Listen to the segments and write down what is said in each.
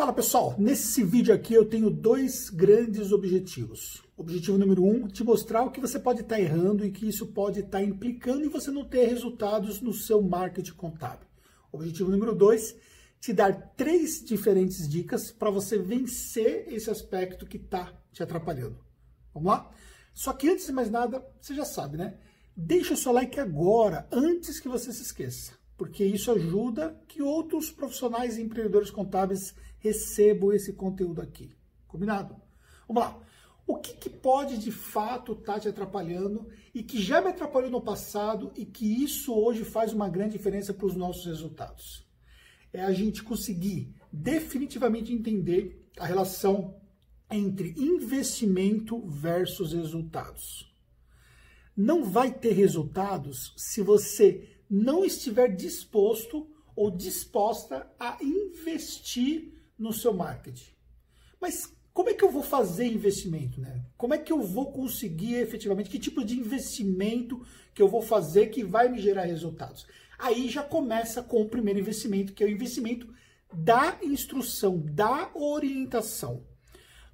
Fala pessoal, nesse vídeo aqui eu tenho dois grandes objetivos. Objetivo número um, te mostrar o que você pode estar tá errando e que isso pode estar tá implicando em você não ter resultados no seu marketing contábil. Objetivo número dois, te dar três diferentes dicas para você vencer esse aspecto que está te atrapalhando. Vamos lá? Só que antes de mais nada, você já sabe, né? Deixa o seu like agora, antes que você se esqueça, porque isso ajuda que outros profissionais e empreendedores contábeis recebam esse conteúdo aqui. Combinado? Vamos lá. O que, que pode de fato estar tá te atrapalhando e que já me atrapalhou no passado e que isso hoje faz uma grande diferença para os nossos resultados? É a gente conseguir definitivamente entender a relação entre investimento versus resultados. Não vai ter resultados se você não estiver disposto ou disposta a investir no seu marketing. Mas como é que eu vou fazer investimento, né? Como é que eu vou conseguir efetivamente que tipo de investimento que eu vou fazer que vai me gerar resultados? Aí já começa com o primeiro investimento, que é o investimento da instrução, da orientação.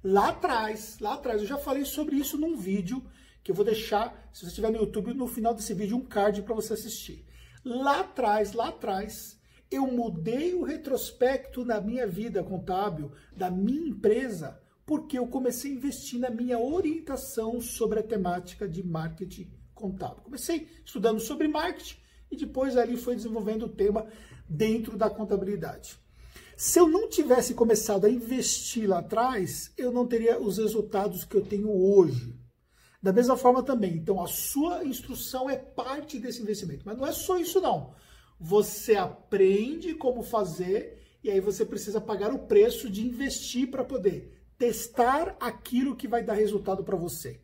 Lá atrás, lá atrás, eu já falei sobre isso num vídeo que eu vou deixar, se você estiver no YouTube, no final desse vídeo, um card para você assistir. Lá atrás, lá atrás, eu mudei o retrospecto da minha vida contábil, da minha empresa, porque eu comecei a investir na minha orientação sobre a temática de marketing contábil. Comecei estudando sobre marketing e depois ali foi desenvolvendo o tema dentro da contabilidade. Se eu não tivesse começado a investir lá atrás, eu não teria os resultados que eu tenho hoje. Da mesma forma também, então a sua instrução é parte desse investimento, mas não é só isso não você aprende como fazer e aí você precisa pagar o preço de investir para poder testar aquilo que vai dar resultado para você.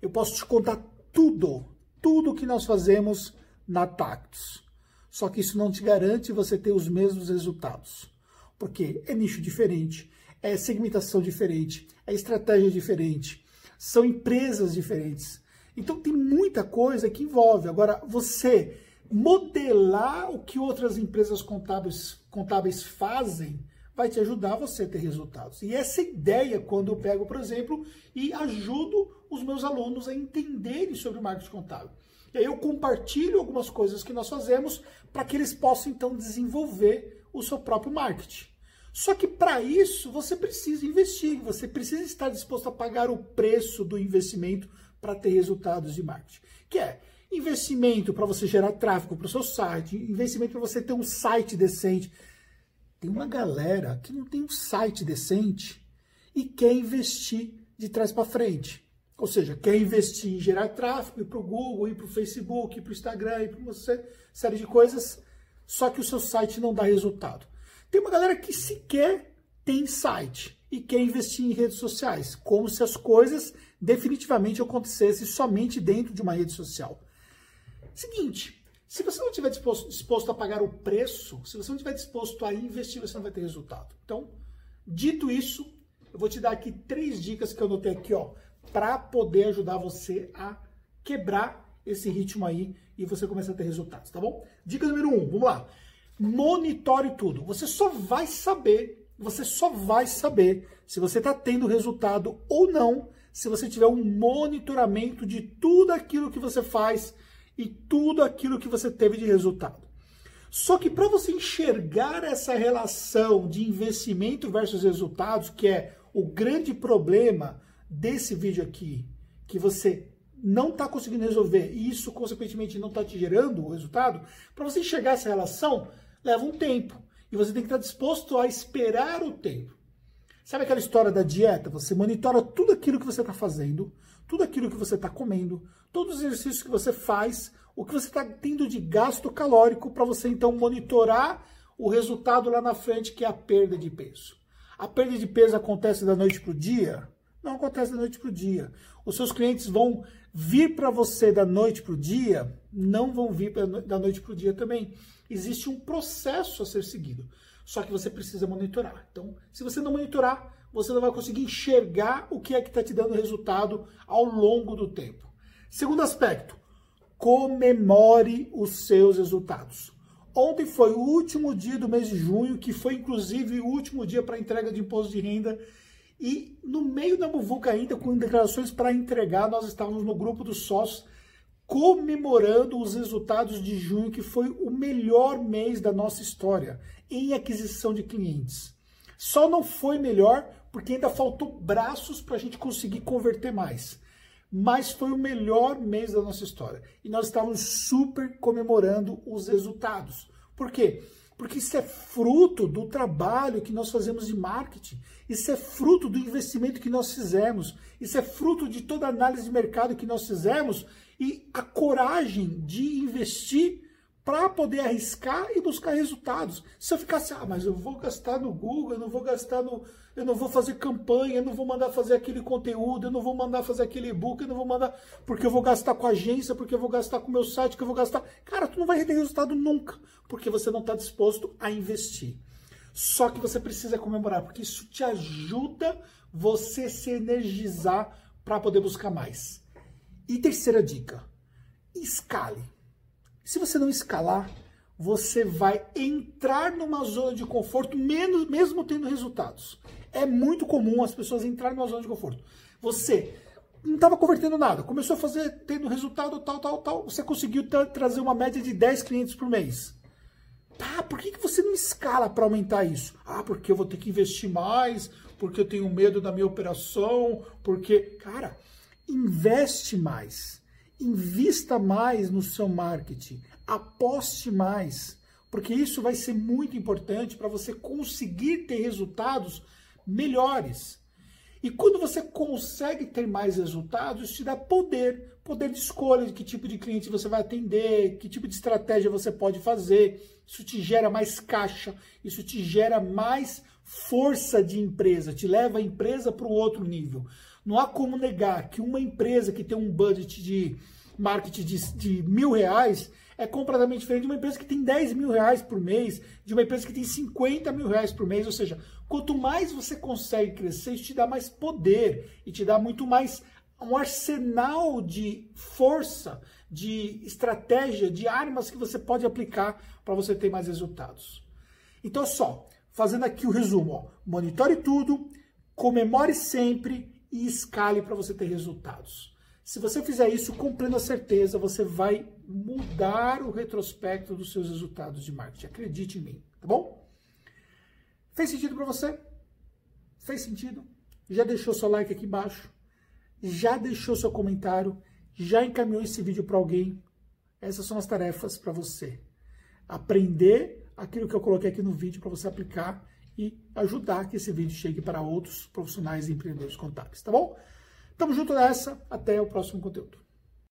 Eu posso te contar tudo, tudo que nós fazemos na Tactus. Só que isso não te garante você ter os mesmos resultados. Porque é nicho diferente, é segmentação diferente, é estratégia diferente, são empresas diferentes. Então tem muita coisa que envolve. Agora, você modelar o que outras empresas contábeis, contábeis fazem vai te ajudar você a ter resultados. E essa ideia, quando eu pego, por exemplo, e ajudo os meus alunos a entenderem sobre o marketing contábil. E aí eu compartilho algumas coisas que nós fazemos para que eles possam então desenvolver o seu próprio marketing. Só que para isso você precisa investir, você precisa estar disposto a pagar o preço do investimento para ter resultados de marketing. Que é investimento para você gerar tráfego para o seu site, investimento para você ter um site decente. Tem uma galera que não tem um site decente e quer investir de trás para frente. Ou seja, quer investir em gerar tráfego, ir para o Google, ir para o Facebook, ir para o Instagram, ir para uma série de coisas, só que o seu site não dá resultado. Tem uma galera que sequer tem site e quer investir em redes sociais, como se as coisas definitivamente acontecessem somente dentro de uma rede social. Seguinte, se você não estiver disposto, disposto a pagar o preço, se você não estiver disposto a investir, você não vai ter resultado. Então, dito isso, eu vou te dar aqui três dicas que eu notei aqui, ó, para poder ajudar você a quebrar esse ritmo aí e você começar a ter resultados, tá bom? Dica número um, vamos lá. Monitore tudo. Você só vai saber, você só vai saber se você está tendo resultado ou não, se você tiver um monitoramento de tudo aquilo que você faz e tudo aquilo que você teve de resultado. Só que para você enxergar essa relação de investimento versus resultados, que é o grande problema desse vídeo aqui, que você não está conseguindo resolver e isso, consequentemente, não está te gerando o resultado, para você enxergar essa relação, leva um tempo. E você tem que estar disposto a esperar o tempo. Sabe aquela história da dieta? Você monitora tudo aquilo que você está fazendo, tudo aquilo que você está comendo, todos os exercícios que você faz, o que você está tendo de gasto calórico para você então monitorar o resultado lá na frente, que é a perda de peso. A perda de peso acontece da noite para o dia? Não acontece da noite para o dia. Os seus clientes vão vir para você da noite para o dia? Não vão vir da noite para o dia também. Existe um processo a ser seguido. Só que você precisa monitorar. Então, se você não monitorar, você não vai conseguir enxergar o que é que está te dando resultado ao longo do tempo. Segundo aspecto, comemore os seus resultados. Ontem foi o último dia do mês de junho, que foi inclusive o último dia para entrega de imposto de renda. E no meio da muvuca ainda, com declarações para entregar, nós estávamos no grupo dos sócios comemorando os resultados de junho, que foi o melhor mês da nossa história em aquisição de clientes. Só não foi melhor porque ainda faltou braços para a gente conseguir converter mais. Mas foi o melhor mês da nossa história. E nós estávamos super comemorando os resultados. Por quê? Porque isso é fruto do trabalho que nós fazemos de marketing. Isso é fruto do investimento que nós fizemos. Isso é fruto de toda a análise de mercado que nós fizemos e a coragem de investir para poder arriscar e buscar resultados. Se eu ficasse, ah, mas eu vou gastar no Google, eu não vou gastar no. Eu não vou fazer campanha, eu não vou mandar fazer aquele conteúdo, eu não vou mandar fazer aquele e-book, eu não vou mandar. Porque eu vou gastar com a agência, porque eu vou gastar com o meu site, que eu vou gastar. Cara, tu não vai ter resultado nunca, porque você não está disposto a investir. Só que você precisa comemorar, porque isso te ajuda você se energizar para poder buscar mais. E terceira dica: escale. Se você não escalar, você vai entrar numa zona de conforto, menos, mesmo tendo resultados. É muito comum as pessoas entrarem numa zona de conforto. Você não estava convertendo nada, começou a fazer, tendo resultado tal, tal, tal, você conseguiu tra trazer uma média de 10 clientes por mês. Tá, por que, que você não escala para aumentar isso? Ah, porque eu vou ter que investir mais, porque eu tenho medo da minha operação, porque. Cara, investe mais, invista mais no seu marketing, aposte mais, porque isso vai ser muito importante para você conseguir ter resultados melhores. E quando você consegue ter mais resultados, isso te dá poder, poder de escolha de que tipo de cliente você vai atender, que tipo de estratégia você pode fazer. Isso te gera mais caixa, isso te gera mais força de empresa, te leva a empresa para um outro nível. Não há como negar que uma empresa que tem um budget de marketing de, de mil reais é completamente diferente de uma empresa que tem 10 mil reais por mês, de uma empresa que tem 50 mil reais por mês. Ou seja, quanto mais você consegue crescer, isso te dá mais poder e te dá muito mais um arsenal de força, de estratégia, de armas que você pode aplicar para você ter mais resultados. Então, só, fazendo aqui o resumo, ó, monitore tudo, comemore sempre e escale para você ter resultados. Se você fizer isso com plena certeza, você vai mudar o retrospecto dos seus resultados de marketing. Acredite em mim, tá bom? Fez sentido para você? Fez sentido? Já deixou seu like aqui embaixo? Já deixou seu comentário? Já encaminhou esse vídeo para alguém? Essas são as tarefas para você. Aprender aquilo que eu coloquei aqui no vídeo para você aplicar e ajudar que esse vídeo chegue para outros profissionais e empreendedores contábeis, tá bom? Tamo junto nessa, até o próximo conteúdo.